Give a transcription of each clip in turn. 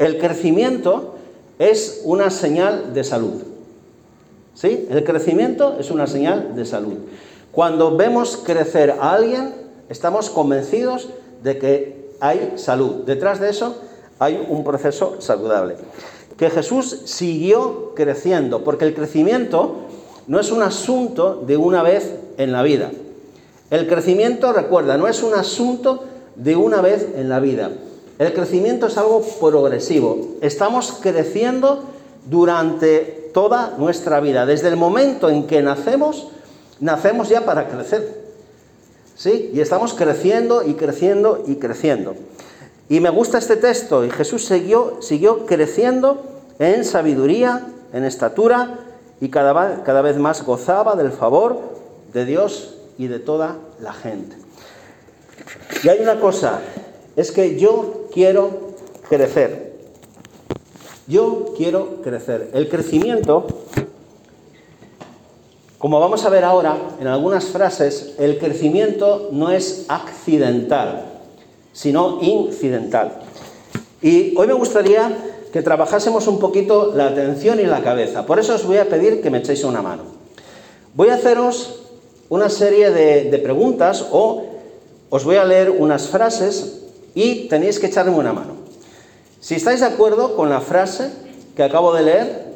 el crecimiento es una señal de salud. ¿Sí? El crecimiento es una señal de salud. Cuando vemos crecer a alguien, estamos convencidos de que hay salud. Detrás de eso hay un proceso saludable. Que Jesús siguió creciendo, porque el crecimiento no es un asunto de una vez en la vida. El crecimiento, recuerda, no es un asunto de una vez en la vida. El crecimiento es algo progresivo. Estamos creciendo durante toda nuestra vida. Desde el momento en que nacemos, nacemos ya para crecer. ¿Sí? Y estamos creciendo y creciendo y creciendo. Y me gusta este texto. Y Jesús siguió, siguió creciendo en sabiduría, en estatura, y cada, cada vez más gozaba del favor de Dios y de toda la gente. Y hay una cosa, es que yo quiero crecer. Yo quiero crecer. El crecimiento, como vamos a ver ahora en algunas frases, el crecimiento no es accidental, sino incidental. Y hoy me gustaría que trabajásemos un poquito la atención y la cabeza. Por eso os voy a pedir que me echéis una mano. Voy a haceros una serie de, preguntas o os voy a leer unas frases y tenéis que echarme una mano. Si estáis de acuerdo con la frase que acabo de leer,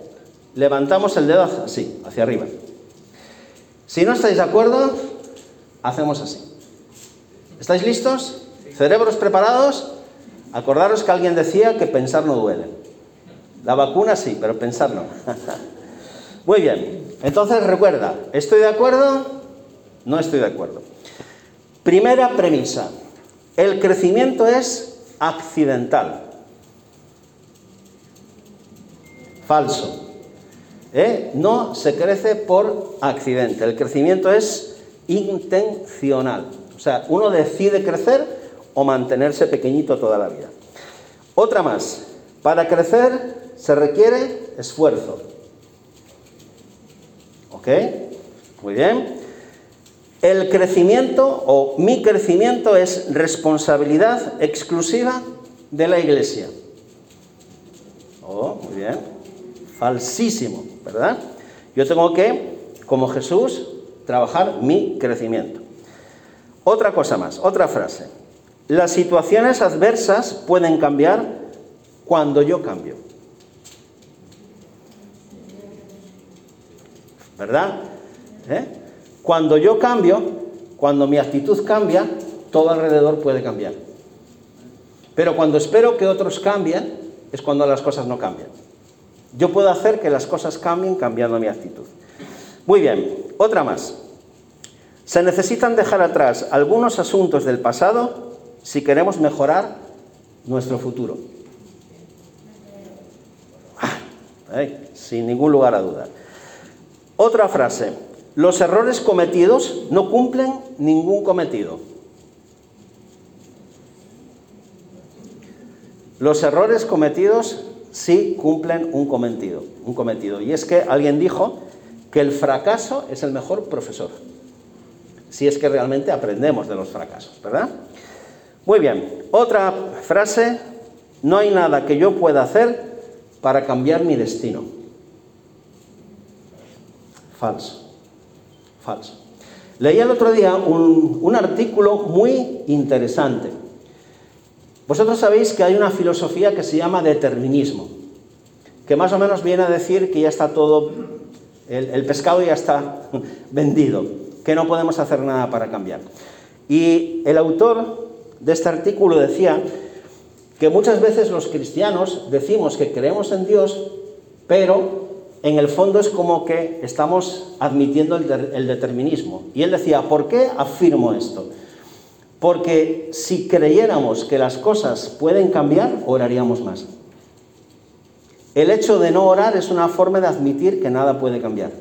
levantamos el dedo así, hacia arriba. Si no estáis de acuerdo, hacemos así. ¿Estáis listos? ¿Cerebros preparados? Acordaros que alguien decía que pensar no duele. La vacuna sí, pero pensar no. Muy bien. Entonces recuerda, ¿estoy de acuerdo? No estoy de acuerdo. Primera premisa. El crecimiento es accidental. Falso. ¿Eh? No se crece por accidente. El crecimiento es intencional. O sea, uno decide crecer o mantenerse pequeñito toda la vida. Otra más. Para crecer se requiere esfuerzo. ¿Ok? Muy bien. El crecimiento o mi crecimiento es responsabilidad exclusiva de la iglesia. Oh, muy bien. Falsísimo, ¿verdad? Yo tengo que, como Jesús, trabajar mi crecimiento. Otra cosa más, otra frase. Las situaciones adversas pueden cambiar cuando yo cambio. ¿Verdad? ¿Eh? Cuando yo cambio, cuando mi actitud cambia, todo alrededor puede cambiar. Pero cuando espero que otros cambien, es cuando las cosas no cambian. Yo puedo hacer que las cosas cambien cambiando mi actitud. Muy bien, otra más. Se necesitan dejar atrás algunos asuntos del pasado si queremos mejorar nuestro futuro. Ah, sin ningún lugar a dudar. Otra frase. Los errores cometidos no cumplen ningún cometido. Los errores cometidos sí cumplen un cometido, un cometido. Y es que alguien dijo que el fracaso es el mejor profesor. Si es que realmente aprendemos de los fracasos, ¿verdad? Muy bien. Otra frase, no hay nada que yo pueda hacer para cambiar mi destino. Falso falso. Leí el otro día un, artículo muy interesante. Vosotros sabéis que hay una filosofía que se llama determinismo, que más o menos viene a decir que ya está todo, el, pescado ya está vendido, que no podemos hacer nada para cambiar. Y el autor de este artículo decía que muchas veces los cristianos decimos que creemos en Dios, pero en el fondo es como que estamos admitiendo el, determinismo. Y él decía, ¿por qué afirmo esto? Porque si creyéramos que las cosas pueden cambiar, oraríamos más. El hecho de no orar es una forma de admitir que nada puede cambiar.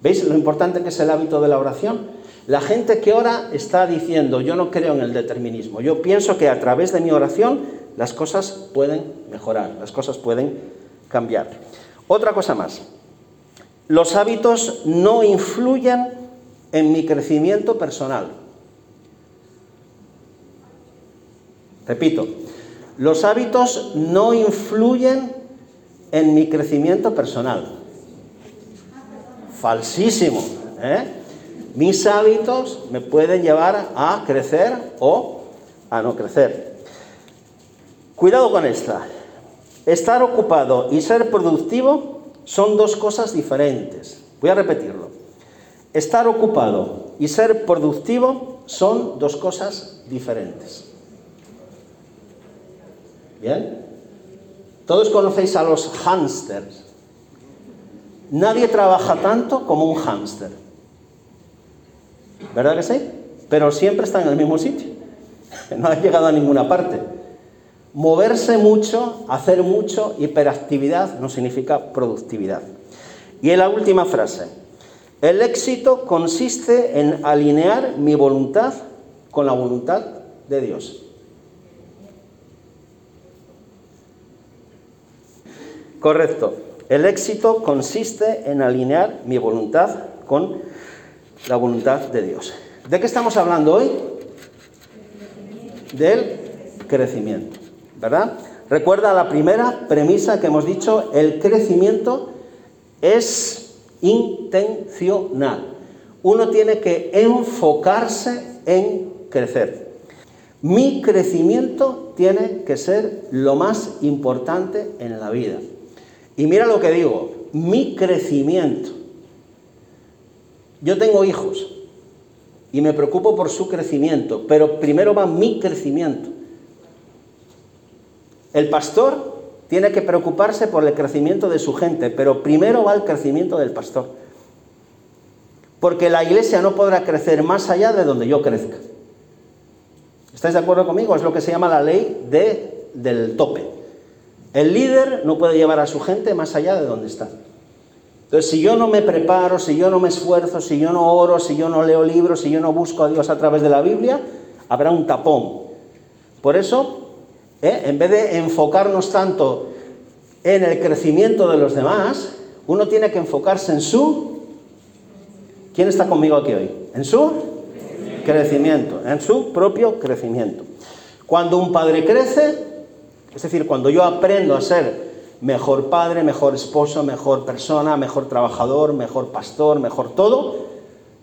¿Veis lo importante que es el hábito de la oración? La gente que ora está diciendo, yo no creo en el determinismo, yo pienso que a través de mi oración las cosas pueden mejorar, las cosas pueden cambiar. Otra cosa más. Los hábitos no influyen en mi crecimiento personal. Repito, Los hábitos no influyen en mi crecimiento personal. Falsísimo. ¿eh? Mis hábitos me pueden llevar a crecer o a no crecer. Cuidado con esta. Estar ocupado y ser productivo son dos cosas diferentes. Voy a repetirlo. Estar ocupado y ser productivo son dos cosas diferentes. ¿Bien? Todos conocéis a los hámsters. Nadie trabaja tanto como un hámster. ¿Verdad que sí? Pero siempre está en el mismo sitio. No ha llegado a ninguna parte. Moverse mucho, hacer mucho, hiperactividad no significa productividad. Y en la última frase, el éxito consiste en alinear mi voluntad con la voluntad de Dios. Correcto. El éxito consiste en alinear mi voluntad con la voluntad de Dios. ¿De qué estamos hablando hoy? Del crecimiento, ¿verdad? Recuerda la primera premisa que hemos dicho, el crecimiento es intencional. Uno tiene que enfocarse en crecer. Mi crecimiento tiene que ser lo más importante en la vida. Y mira lo que digo, mi crecimiento. Yo tengo hijos y me preocupo por su crecimiento, pero primero va mi crecimiento. El pastor tiene que preocuparse por el crecimiento de su gente, pero primero va el crecimiento del pastor. Porque la iglesia no podrá crecer más allá de donde yo crezca. ¿Estáis de acuerdo conmigo? Es lo que se llama la ley de, del tope. El líder no puede llevar a su gente más allá de donde está. Entonces, si yo no me preparo, si yo no me esfuerzo, si yo no oro, si yo no leo libros, si yo no busco a Dios a través de la Biblia, habrá un tapón. Por eso, ¿eh? en vez de enfocarnos tanto en el crecimiento de los demás, uno tiene que enfocarse en su... ¿Quién está conmigo aquí hoy? En su crecimiento, en su propio crecimiento. Cuando un padre crece, es decir, cuando yo aprendo a ser mejor padre, mejor esposo, mejor persona, mejor trabajador, mejor pastor, mejor todo,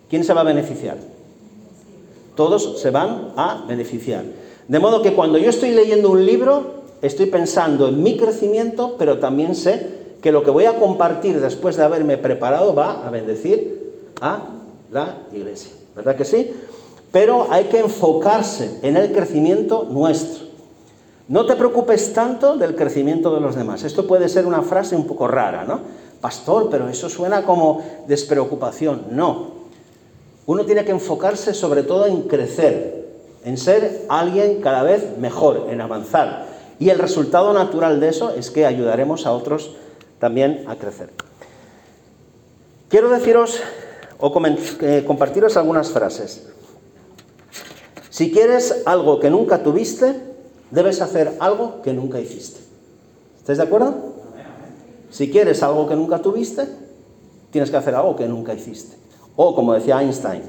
¿quién se va a beneficiar? Todos se van a beneficiar. De modo que cuando yo estoy leyendo un libro, estoy pensando en mi crecimiento, pero también sé que lo que voy a compartir después de haberme preparado va a bendecir a la iglesia. ¿Verdad que sí? Pero hay que enfocarse en el crecimiento nuestro. No te preocupes tanto del crecimiento de los demás. Esto puede ser una frase un poco rara, ¿no? Pastor, pero eso suena como despreocupación. No. Uno tiene que enfocarse sobre todo en crecer, en ser alguien cada vez mejor, en avanzar. Y el resultado natural de eso es que ayudaremos a otros también a crecer. Quiero deciros o eh, compartiros algunas frases. Si quieres algo que nunca tuviste, debes hacer algo que nunca hiciste. ¿Estáis de acuerdo? Si quieres algo que nunca tuviste, tienes que hacer algo que nunca hiciste. O como decía Einstein,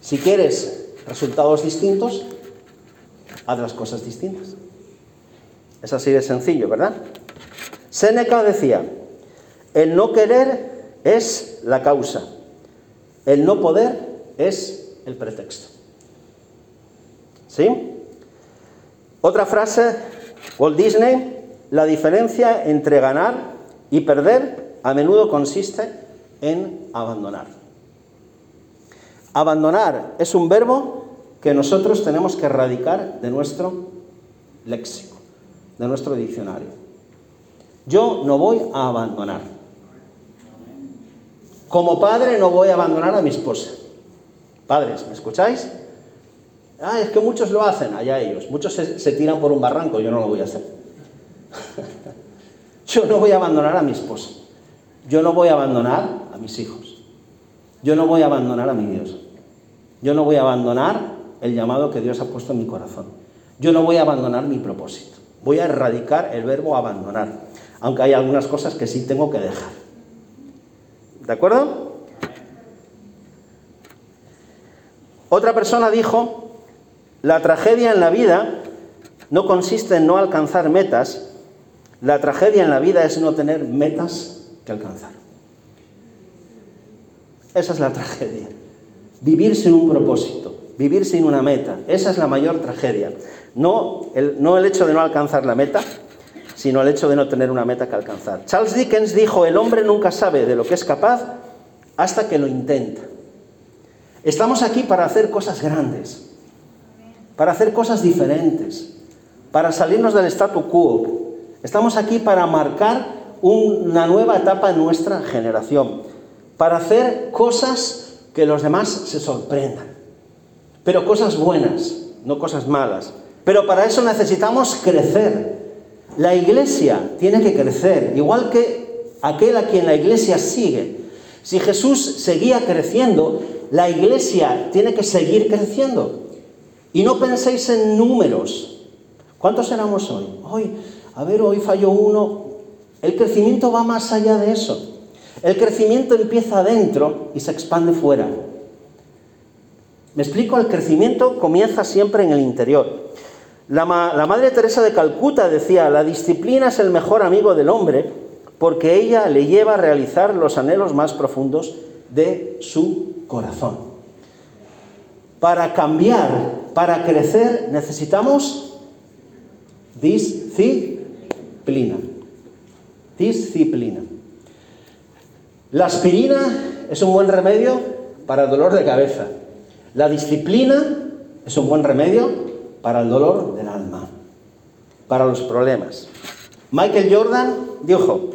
si quieres resultados distintos, haz las cosas distintas. Es así de sencillo, ¿verdad? Seneca decía, el no querer es la causa, el no poder es el pretexto. ¿Sí? Otra frase, Walt Disney, la diferencia entre ganar y perder a menudo consiste en abandonar. Abandonar es un verbo que nosotros tenemos que erradicar de nuestro léxico, de nuestro diccionario. Yo no voy a abandonar. Como padre no voy a abandonar a mi esposa. Padres, ¿me escucháis? Ah, es que muchos lo hacen, allá ellos. Muchos se, tiran por un barranco, yo no lo voy a hacer. yo no voy a abandonar a mi esposa. Yo no voy a abandonar a mis hijos. Yo no voy a abandonar a mi Dios. Yo no voy a abandonar el llamado que Dios ha puesto en mi corazón. Yo no voy a abandonar mi propósito. Voy a erradicar el verbo abandonar. Aunque hay algunas cosas que sí tengo que dejar. ¿De acuerdo? Otra persona dijo la tragedia en la vida no consiste en no alcanzar metas, la tragedia en la vida es no tener metas que alcanzar. Esa es la tragedia. Vivir sin un propósito, vivir sin una meta. Esa es la mayor tragedia. No el, no el hecho de no alcanzar la meta, sino el hecho de no tener una meta que alcanzar. Charles Dickens dijo, el hombre nunca sabe de lo que es capaz hasta que lo intenta. Estamos aquí para hacer cosas grandes, para hacer cosas diferentes, para salirnos del statu quo. Estamos aquí para marcar una nueva etapa en nuestra generación, para hacer cosas que los demás se sorprendan, pero cosas buenas, no cosas malas. Pero para eso necesitamos crecer. La iglesia tiene que crecer, igual que aquel a quien la iglesia sigue. Si Jesús seguía creciendo, la iglesia tiene que seguir creciendo. Y no penséis en números. ¿Cuántos éramos hoy? Hoy, a ver, hoy falló uno. El crecimiento va más allá de eso. El crecimiento empieza adentro y se expande fuera. Me explico, el crecimiento comienza siempre en el interior. La, Madre Teresa de Calcuta decía, la disciplina es el mejor amigo del hombre porque ella le lleva a realizar los anhelos más profundos de su corazón. Para cambiar, para crecer, necesitamos disciplina. Disciplina. La aspirina es un buen remedio para el dolor de cabeza. La disciplina es un buen remedio para el dolor del alma, para los problemas. Michael Jordan dijo,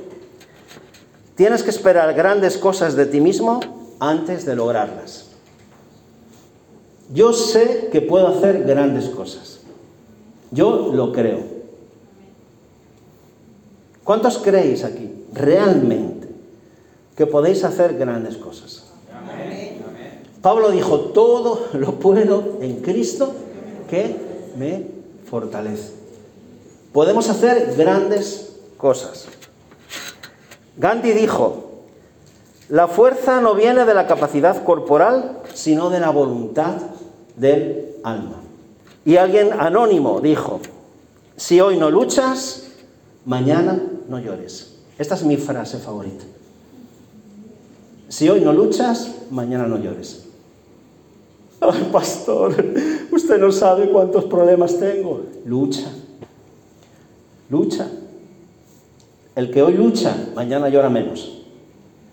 Tienes que esperar grandes cosas de ti mismo antes de lograrlas. Yo sé que puedo hacer grandes cosas. Yo lo creo. ¿Cuántos creéis aquí realmente que podéis hacer grandes cosas? Pablo dijo, todo lo puedo en Cristo que me fortalece. Podemos hacer grandes cosas. Gandhi dijo, la fuerza no viene de la capacidad corporal, sino de la voluntad del alma. Y alguien anónimo dijo, si hoy no luchas, mañana no llores. Esta es mi frase favorita. Si hoy no luchas, mañana no llores. Pastor, usted no sabe cuántos problemas tengo. Lucha. Lucha. El que hoy lucha, mañana llora menos.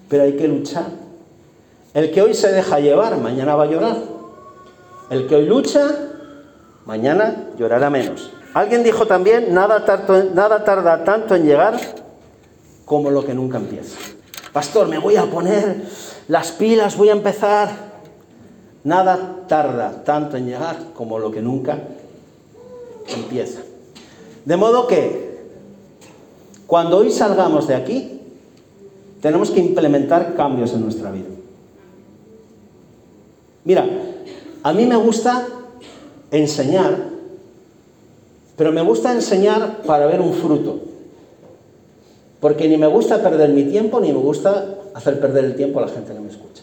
Pero hay que luchar. El que hoy se deja llevar, mañana va a llorar. El que hoy lucha, mañana llorará menos. Alguien dijo también, nada tarda tanto en llegar como lo que nunca empieza. Pastor, me voy a poner las pilas, voy a empezar. Nada tarda tanto en llegar como lo que nunca empieza. De modo que cuando hoy salgamos de aquí, tenemos que implementar cambios en nuestra vida. Mira, a mí me gusta enseñar, pero me gusta enseñar para ver un fruto. Porque ni me gusta perder mi tiempo, ni me gusta hacer perder el tiempo a la gente que me escucha.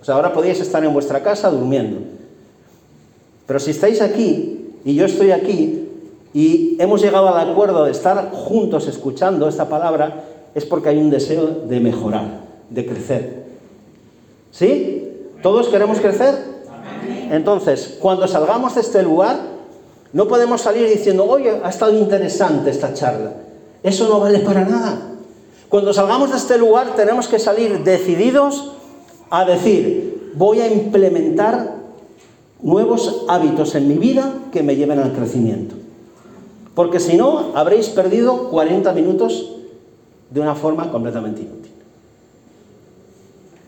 O sea, ahora podéis estar en vuestra casa durmiendo. Pero si estáis aquí y yo estoy aquí, y hemos llegado al acuerdo de estar juntos escuchando esta palabra, es porque hay un deseo de mejorar, de crecer. ¿Sí? ¿Todos queremos crecer? Entonces, cuando salgamos de este lugar, no podemos salir diciendo, oye, ha estado interesante esta charla. Eso no vale para nada. Cuando salgamos de este lugar tenemos que salir decididos a decir, voy a implementar nuevos hábitos en mi vida que me lleven al crecimiento. Porque si no, habréis perdido 40 minutos de una forma completamente inútil.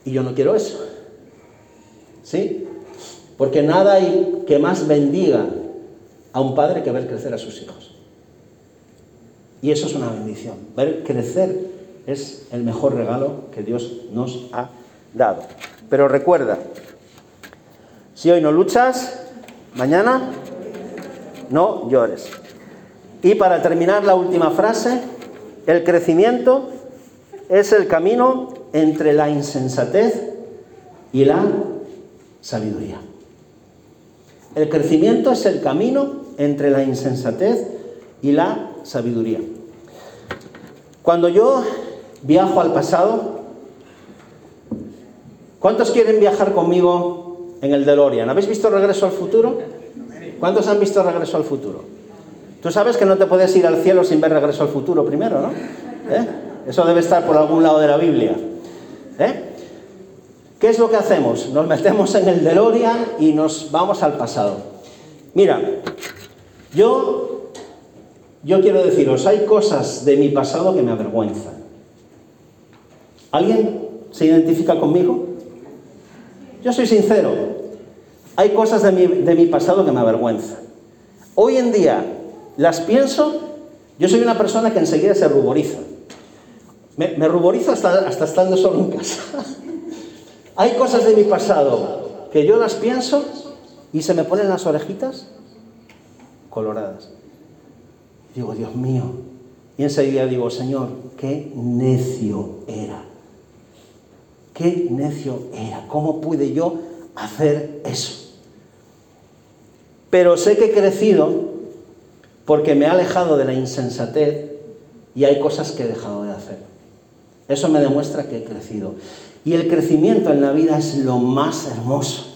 Y yo no quiero eso. ¿Sí? Porque nada hay que más bendiga a un padre que ver crecer a sus hijos. Y eso es una bendición. Ver crecer es el mejor regalo que Dios nos ha dado. Pero recuerda, si hoy no luchas, mañana no llores. Y para terminar la última frase, el crecimiento es el camino entre la insensatez y la sabiduría. El crecimiento es el camino entre la insensatez y la sabiduría. Cuando yo viajo al pasado, ¿cuántos quieren viajar conmigo en el DeLorean? ¿Habéis visto Regreso al Futuro? ¿Cuántos han visto Regreso al Futuro? Tú sabes que no te puedes ir al cielo sin ver Regreso al Futuro primero, ¿no? ¿Eh? Eso debe estar por algún lado de la Biblia. ¿Eh? ¿Qué es lo que hacemos? Nos metemos en el DeLorean y nos vamos al pasado. Mira, yo, yo quiero deciros, hay cosas de mi pasado que me avergüenzan. ¿Alguien se identifica conmigo? Yo soy sincero. Hay cosas de mi, pasado que me avergüenzan. Hoy en día las pienso, yo soy una persona que enseguida se ruboriza. Me, ruborizo hasta, hasta estando solo en casa. Hay cosas de mi pasado que yo las pienso y se me ponen las orejitas coloradas. Digo, Dios mío. Y enseguida digo, Señor, qué necio era. Qué necio era. ¿Cómo pude yo hacer eso? Pero sé que he crecido porque me he alejado de la insensatez y hay cosas que he dejado de hacer. Eso me demuestra que he crecido. Y el crecimiento en la vida es lo más hermoso.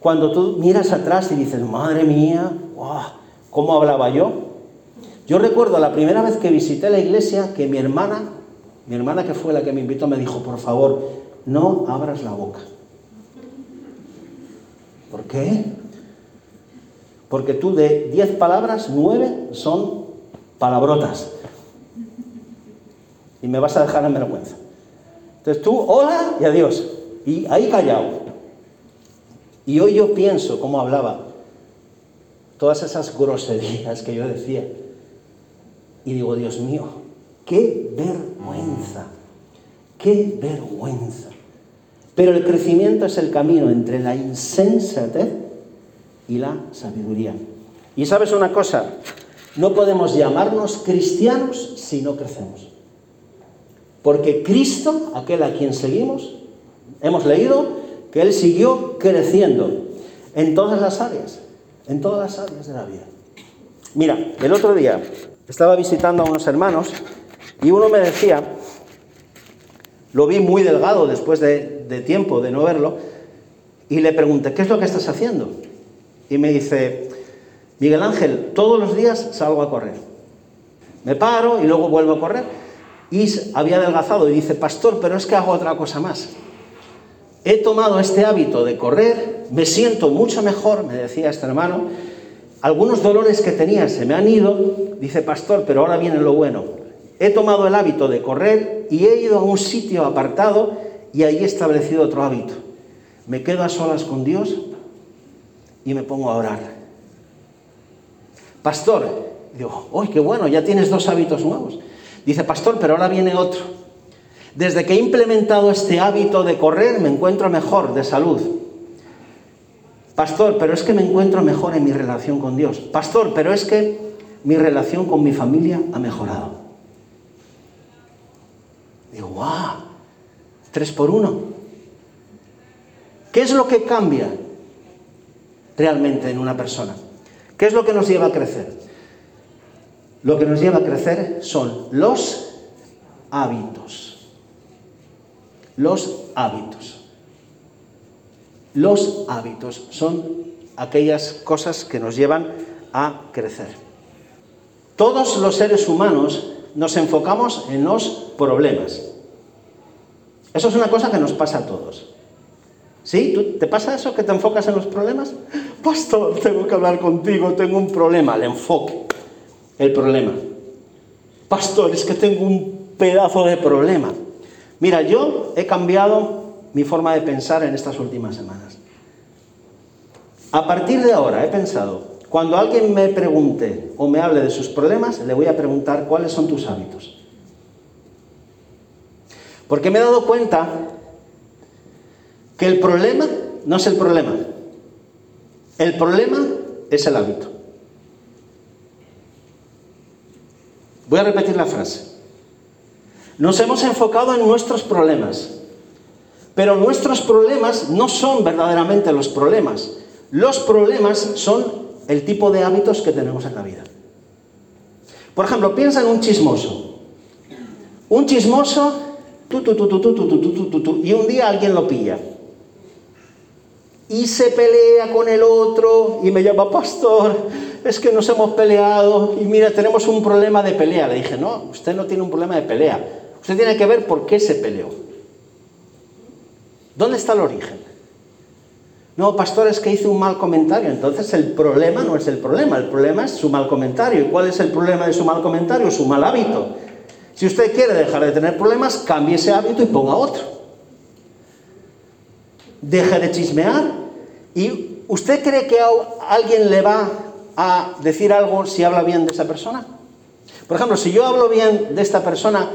Cuando tú miras atrás y dices, madre mía, ¿cómo hablaba yo? Yo recuerdo la primera vez que visité la iglesia que mi hermana, mi hermana que fue la que me invitó, me dijo, por favor, no abras la boca. ¿Por qué? Porque tú de diez palabras, nueve son palabrotas. Y me vas a dejar en vergüenza. Entonces tú, hola y adiós. Y ahí callado. Y hoy yo pienso cómo hablaba, todas esas groserías que yo decía. Y digo, Dios mío, qué vergüenza, qué vergüenza. Pero el crecimiento es el camino entre la insensatez y la sabiduría. Y sabes una cosa, no podemos llamarnos cristianos si no crecemos. Porque Cristo, aquel a quien seguimos, hemos leído, que Él siguió creciendo en todas las áreas, en todas las áreas de la vida. Mira, el otro día estaba visitando a unos hermanos y uno me decía, lo vi muy delgado después de, tiempo de no verlo, y le pregunté, ¿qué es lo que estás haciendo? Y me dice, Miguel Ángel, todos los días salgo a correr. Me paro y luego vuelvo a correr. Y había adelgazado y dice, pastor, pero es que hago otra cosa más he tomado este hábito de correr, me siento mucho mejor, me decía este hermano, algunos dolores que tenía se me han ido, dice pastor, pero ahora viene lo bueno. He tomado el hábito de correr y he ido a un sitio apartado y ahí he establecido otro hábito. Me quedo a solas con Dios y me pongo a orar. Pastor, digo, ¡ay, qué bueno! Ya tienes dos hábitos nuevos. Dice, pastor, pero ahora viene otro. Desde que he implementado este hábito de correr me encuentro mejor de salud. Pastor, pero es que me encuentro mejor en mi relación con Dios. Pastor, pero es que mi relación con mi familia ha mejorado. Digo, ¡guau! Tres por uno. ¿Qué es lo que cambia realmente en una persona? ¿Qué es lo que nos lleva a crecer? Lo que nos lleva a crecer son los hábitos. Los hábitos. Los hábitos son aquellas cosas que nos llevan a crecer. Todos los seres humanos nos enfocamos en los problemas. Eso es una cosa que nos pasa a todos. ¿Sí? ¿Te pasa eso que te enfocas en los problemas? Pastor, tengo que hablar contigo, tengo un problema. El enfoque, el problema. Pastor, es que tengo un pedazo de problema. Mira, yo he cambiado mi forma de pensar en estas últimas semanas. A partir de ahora he pensado, cuando alguien me pregunte o me hable de sus problemas, le voy a preguntar cuáles son tus hábitos. Porque me he dado cuenta que el problema no es el problema. El problema es el hábito. Voy a repetir la frase. Nos hemos enfocado en nuestros problemas, pero nuestros problemas no son verdaderamente los problemas. Los problemas son el tipo de hábitos que tenemos en la vida. Por ejemplo, piensa en un chismoso. Un chismoso, y un día alguien lo pilla. Y se pelea con el otro y me llama, pastor, es que nos hemos peleado y mira, tenemos un problema de pelea. Le dije, no, usted no tiene un problema de pelea. Usted tiene que ver por qué se peleó. ¿Dónde está el origen? No, pastor, es que hice un mal comentario. Entonces el problema no es el problema, el problema es su mal comentario. ¿Y cuál es el problema de su mal comentario? Su mal hábito. Si usted quiere dejar de tener problemas, cambie ese hábito y ponga otro. Deje de chismear. ¿Y usted cree que alguien le va a decir algo si habla bien de esa persona? Por ejemplo, si yo hablo bien de esta persona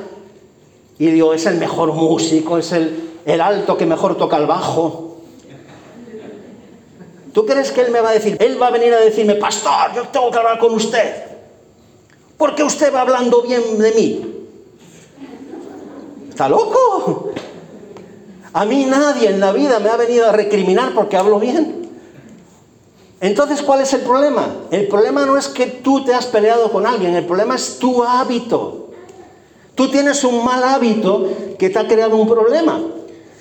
y digo, es el mejor músico, es el, el alto que mejor toca el bajo, ¿Tú crees que él me va a decir? Él va a venir a decirme, pastor, yo tengo que hablar con usted. Porque usted va hablando bien de mí. ¿Está loco? A mí nadie en la vida me ha venido a recriminar porque hablo bien. Entonces, ¿cuál es el problema? El problema no es que tú te has peleado con alguien, el problema es tu hábito. Tú tienes un mal hábito que te ha creado un problema.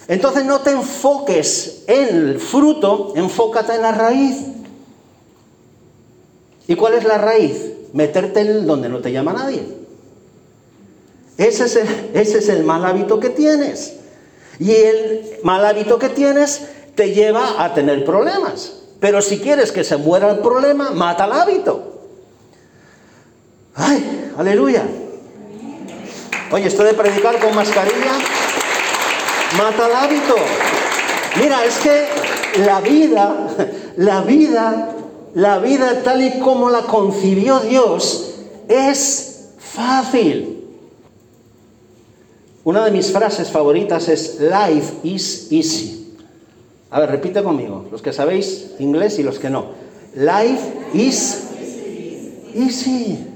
Entonces no te enfoques en el fruto, enfócate en la raíz. ¿Y cuál es la raíz? Meterte en donde no te llama nadie. Ese es, el, ese es el mal hábito que tienes. Y el mal hábito que tienes te lleva a tener problemas. Pero si quieres que se muera el problema, mata el hábito. ¡Ay! ¡Aleluya! Oye, esto de predicar con mascarilla mata el hábito. Mira, es que la vida, la vida, la vida tal y como la concibió Dios es fácil. Una de mis frases favoritas es Life is easy. A ver, repite conmigo, los que sabéis inglés y los que no. Life is easy.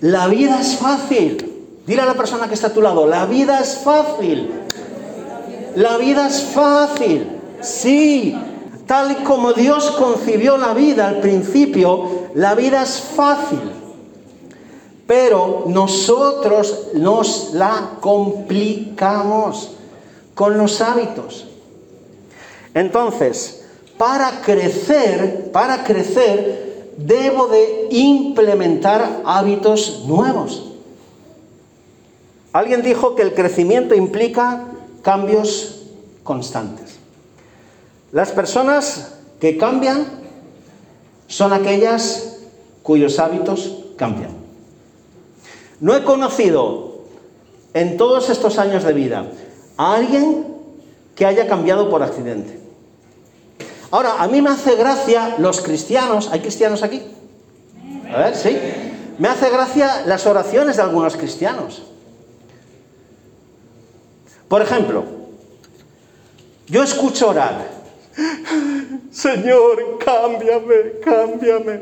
La vida es fácil. Dile a la persona que está a tu lado, la vida es fácil. La vida es fácil, sí. Tal y como Dios concibió la vida al principio, la vida es fácil. Pero nosotros nos la complicamos con los hábitos. Entonces, para crecer, para crecer, debo de implementar hábitos nuevos. Alguien dijo que el crecimiento implica cambios constantes. Las personas que cambian son aquellas cuyos hábitos cambian. No he conocido en todos estos años de vida a alguien que haya cambiado por accidente. Ahora, a mí me hace gracia los cristianos, ¿hay cristianos aquí? A ver, sí. Me hace gracia las oraciones de algunos cristianos. Por ejemplo, yo escucho orar, Señor, cámbiame, cámbiame.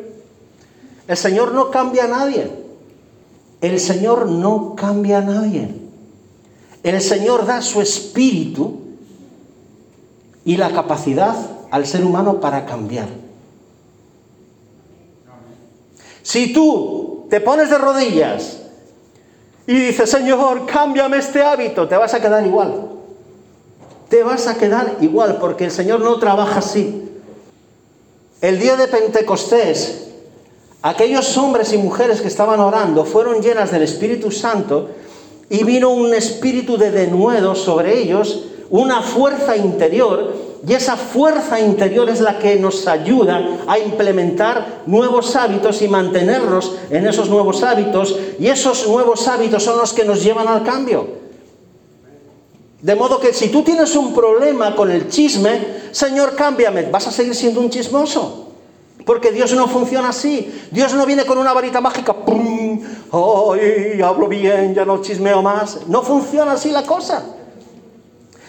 El Señor no cambia a nadie. El Señor no cambia a nadie. El Señor da su espíritu y la capacidad al ser humano para cambiar. Si tú te pones de rodillas y dice, Señor, cámbiame este hábito, te vas a quedar igual. Te vas a quedar igual porque el Señor no trabaja así. El día de Pentecostés, aquellos hombres y mujeres que estaban orando fueron llenas del Espíritu Santo y vino un espíritu de denuedo sobre ellos, una fuerza interior y esa fuerza interior es la que nos ayuda a implementar nuevos hábitos y mantenernos en esos nuevos hábitos. Y esos nuevos hábitos son los que nos llevan al cambio. De modo que si tú tienes un problema con el chisme, Señor, cámbiame, vas a seguir siendo un chismoso. Porque Dios no funciona así. Dios no viene con una varita mágica. ¡Pum! ¡Ay, hablo bien, ya no chismeo más! No funciona así la cosa.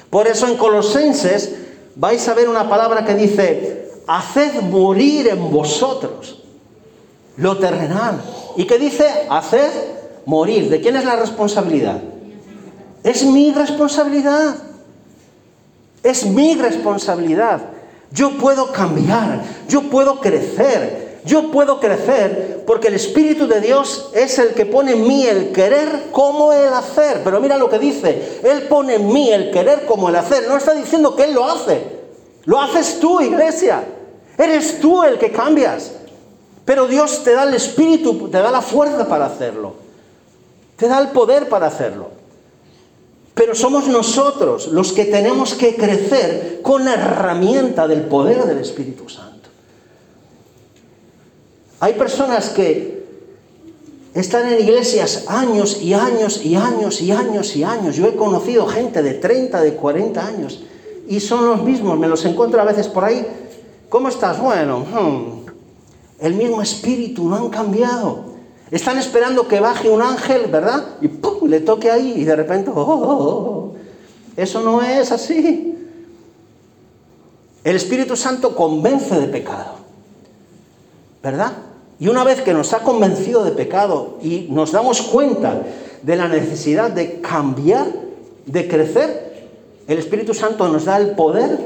Por eso en Colosenses vais a ver una palabra que dice, haced morir en vosotros lo terrenal. ¿Y qué dice? Haced morir. ¿De quién es la responsabilidad? Es mi responsabilidad. Es mi responsabilidad. Yo puedo cambiar, yo puedo crecer, yo puedo crecer porque el Espíritu de Dios es el que pone en mí el querer como el hacer. Pero mira lo que dice, Él pone en mí el querer como el hacer. No está diciendo que Él lo hace, lo haces tú, iglesia. Eres tú el que cambias. Pero Dios te da el Espíritu, te da la fuerza para hacerlo. Te da el poder para hacerlo. Pero somos nosotros los que tenemos que crecer con la herramienta del poder del Espíritu Santo. Hay personas que están en iglesias años y años y años y años y años. Yo he conocido gente de 30, de 40 años y son los mismos. Me los encuentro a veces por ahí. ¿Cómo estás? Bueno, hmm, el mismo espíritu, no han cambiado. Están esperando que baje un ángel, ¿verdad? Y ¡pum! le toque ahí y de repente, oh, oh, oh, eso no es así. El Espíritu Santo convence de pecado, ¿verdad? Y una vez que nos ha convencido de pecado y nos damos cuenta de la necesidad de cambiar, de crecer, el Espíritu Santo nos da el poder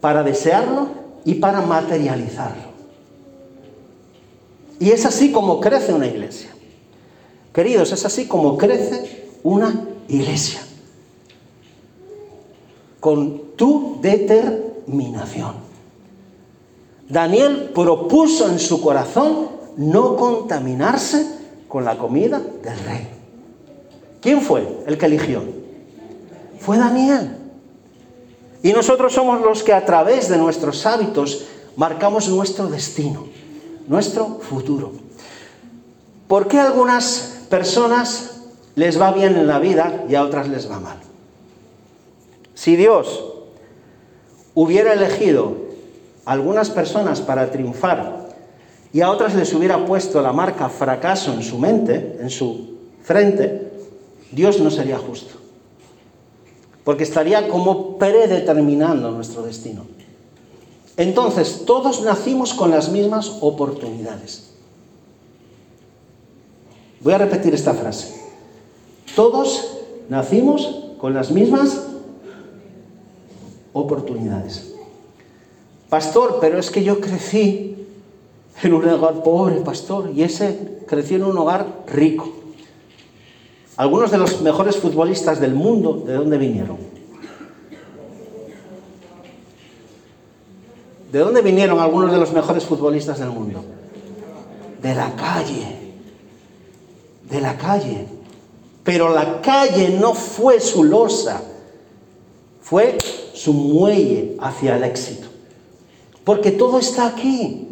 para desearlo y para materializarlo. Y es así como crece una iglesia. Queridos, es así como crece una iglesia. Con tu determinación. Daniel propuso en su corazón no contaminarse con la comida del rey. ¿Quién fue el que eligió? Fue Daniel. Y nosotros somos los que a través de nuestros hábitos marcamos nuestro destino nuestro futuro. ¿Por qué a algunas personas les va bien en la vida y a otras les va mal? Si Dios hubiera elegido algunas personas para triunfar y a otras les hubiera puesto la marca fracaso en su mente, en su frente, Dios no sería justo. Porque estaría como predeterminando nuestro destino. Entonces, todos nacimos con las mismas oportunidades. Voy a repetir esta frase. Todos nacimos con las mismas oportunidades. Pastor, pero es que yo crecí en un hogar pobre, pastor, y ese creció en un hogar rico. Algunos de los mejores futbolistas del mundo, ¿de dónde vinieron? ¿De dónde vinieron algunos de los mejores futbolistas del mundo? De la calle. De la calle. Pero la calle no fue su losa, fue su muelle hacia el éxito. Porque todo está aquí,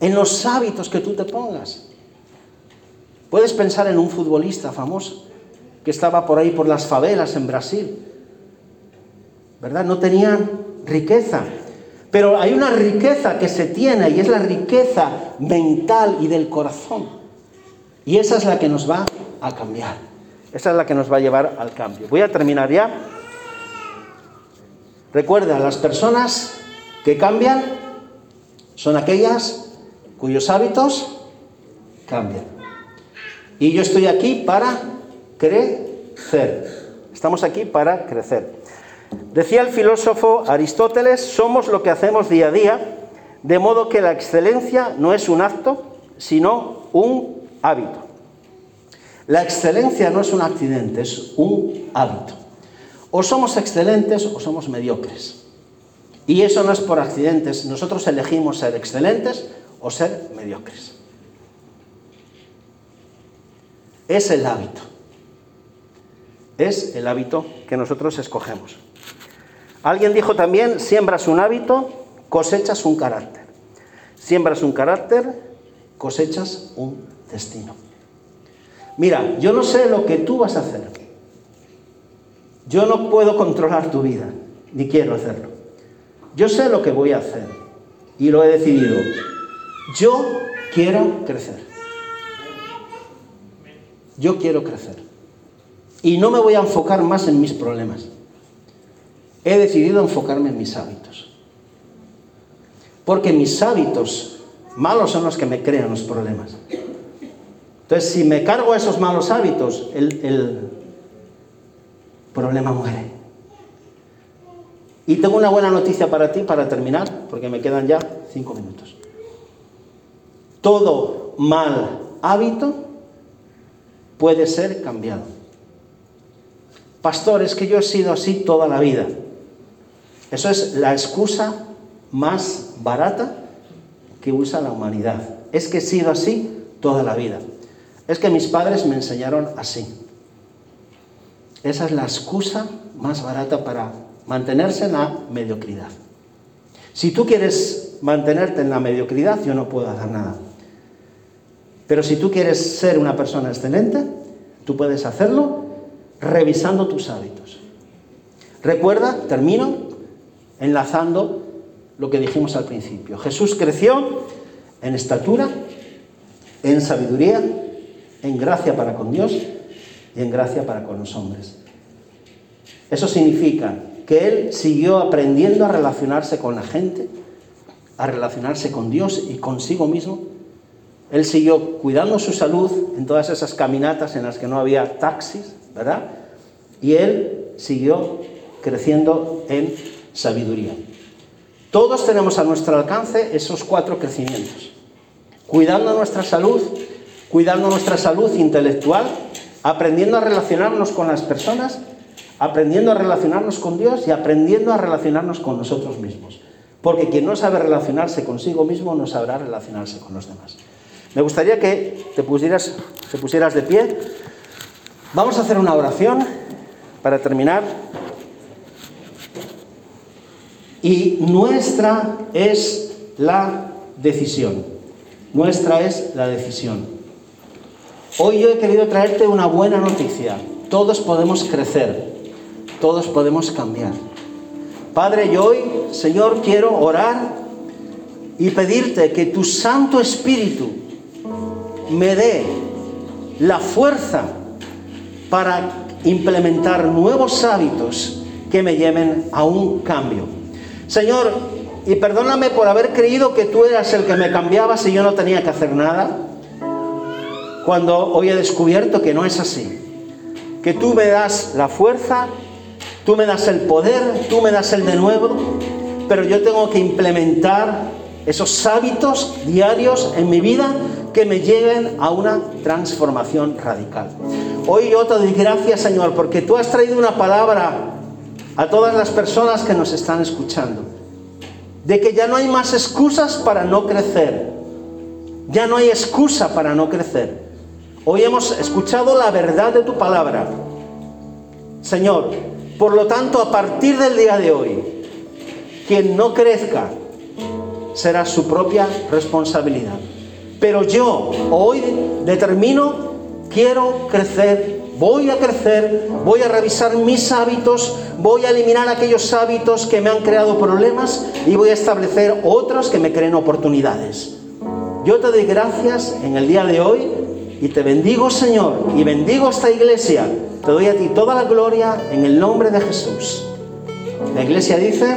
en los hábitos que tú te pongas. Puedes pensar en un futbolista famoso que estaba por ahí por las favelas en Brasil. ¿Verdad? No tenían riqueza, pero hay una riqueza que se tiene y es la riqueza mental y del corazón. Y esa es la que nos va a cambiar. Esa es la que nos va a llevar al cambio. Voy a terminar ya. Recuerda, las personas que cambian son aquellas cuyos hábitos cambian. Y yo estoy aquí para crecer. Estamos aquí para crecer. Decía el filósofo Aristóteles, somos lo que hacemos día a día, de modo que la excelencia no es un acto, sino un hábito. La excelencia no es un accidente, es un hábito. O somos excelentes o somos mediocres. Y eso no es por accidentes. Nosotros elegimos ser excelentes o ser mediocres. Es el hábito. Es el hábito que nosotros escogemos. Alguien dijo también, siembras un hábito, cosechas un carácter. Siembras un carácter, cosechas un destino. Mira, yo no sé lo que tú vas a hacer. Yo no puedo controlar tu vida, ni quiero hacerlo. Yo sé lo que voy a hacer y lo he decidido. Yo quiero crecer. Yo quiero crecer. Y no me voy a enfocar más en mis problemas he decidido enfocarme en mis hábitos. Porque mis hábitos malos son los que me crean los problemas. Entonces, si me cargo esos malos hábitos, el, problema muere. Y tengo una buena noticia para ti para terminar, porque me quedan ya cinco minutos. Todo mal hábito puede ser cambiado. Pastor, es que yo he sido así toda la vida. Eso es la excusa más barata que usa la humanidad. Es que he sido así toda la vida. Es que mis padres me enseñaron así. Esa es la excusa más barata para mantenerse en la mediocridad. Si tú quieres mantenerte en la mediocridad, yo no puedo hacer nada. Pero si tú quieres ser una persona excelente, tú puedes hacerlo revisando tus hábitos. Recuerda, termino, enlazando lo que dijimos al principio. Jesús creció en estatura, en sabiduría, en gracia para con Dios y en gracia para con los hombres. Eso significa que Él siguió aprendiendo a relacionarse con la gente, a relacionarse con Dios y consigo mismo. Él siguió cuidando su salud en todas esas caminatas en las que no había taxis, ¿verdad? Y Él siguió creciendo en sabiduría. Todos tenemos a nuestro alcance esos cuatro crecimientos. Cuidando nuestra salud, cuidando nuestra salud intelectual, aprendiendo a relacionarnos con las personas, aprendiendo a relacionarnos con Dios y aprendiendo a relacionarnos con nosotros mismos. Porque quien no sabe relacionarse consigo mismo no sabrá relacionarse con los demás. Me gustaría que te pusieras, te pusieras de pie. Vamos a hacer una oración para terminar. Y nuestra es la decisión. Nuestra es la decisión. Hoy yo he querido traerte una buena noticia. Todos podemos crecer. Todos podemos cambiar. Padre, yo hoy, Señor, quiero orar y pedirte que tu Santo Espíritu me dé la fuerza para implementar nuevos hábitos que me lleven a un cambio. Señor, y perdóname por haber creído que tú eras el que me cambiabas y yo no tenía que hacer nada, cuando hoy he descubierto que no es así. Que tú me das la fuerza, tú me das el poder, tú me das el de nuevo, pero yo tengo que implementar esos hábitos diarios en mi vida que me lleven a una transformación radical. Hoy yo te doy gracias, Señor, porque tú has traído una palabra a todas las personas que nos están escuchando, de que ya no hay más excusas para no crecer. Ya no hay excusa para no crecer. Hoy hemos escuchado la verdad de tu palabra. Señor, por lo tanto, a partir del día de hoy, quien no crezca será su propia responsabilidad. Pero yo hoy determino, quiero crecer voy a crecer, voy a revisar mis hábitos, voy a eliminar aquellos hábitos que me han creado problemas y voy a establecer otros que me creen oportunidades. Yo te doy gracias en el día de hoy y te bendigo Señor y bendigo esta iglesia. Te doy a ti toda la gloria en el nombre de Jesús. La iglesia dice,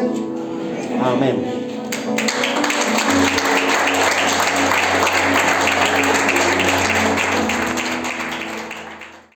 amén.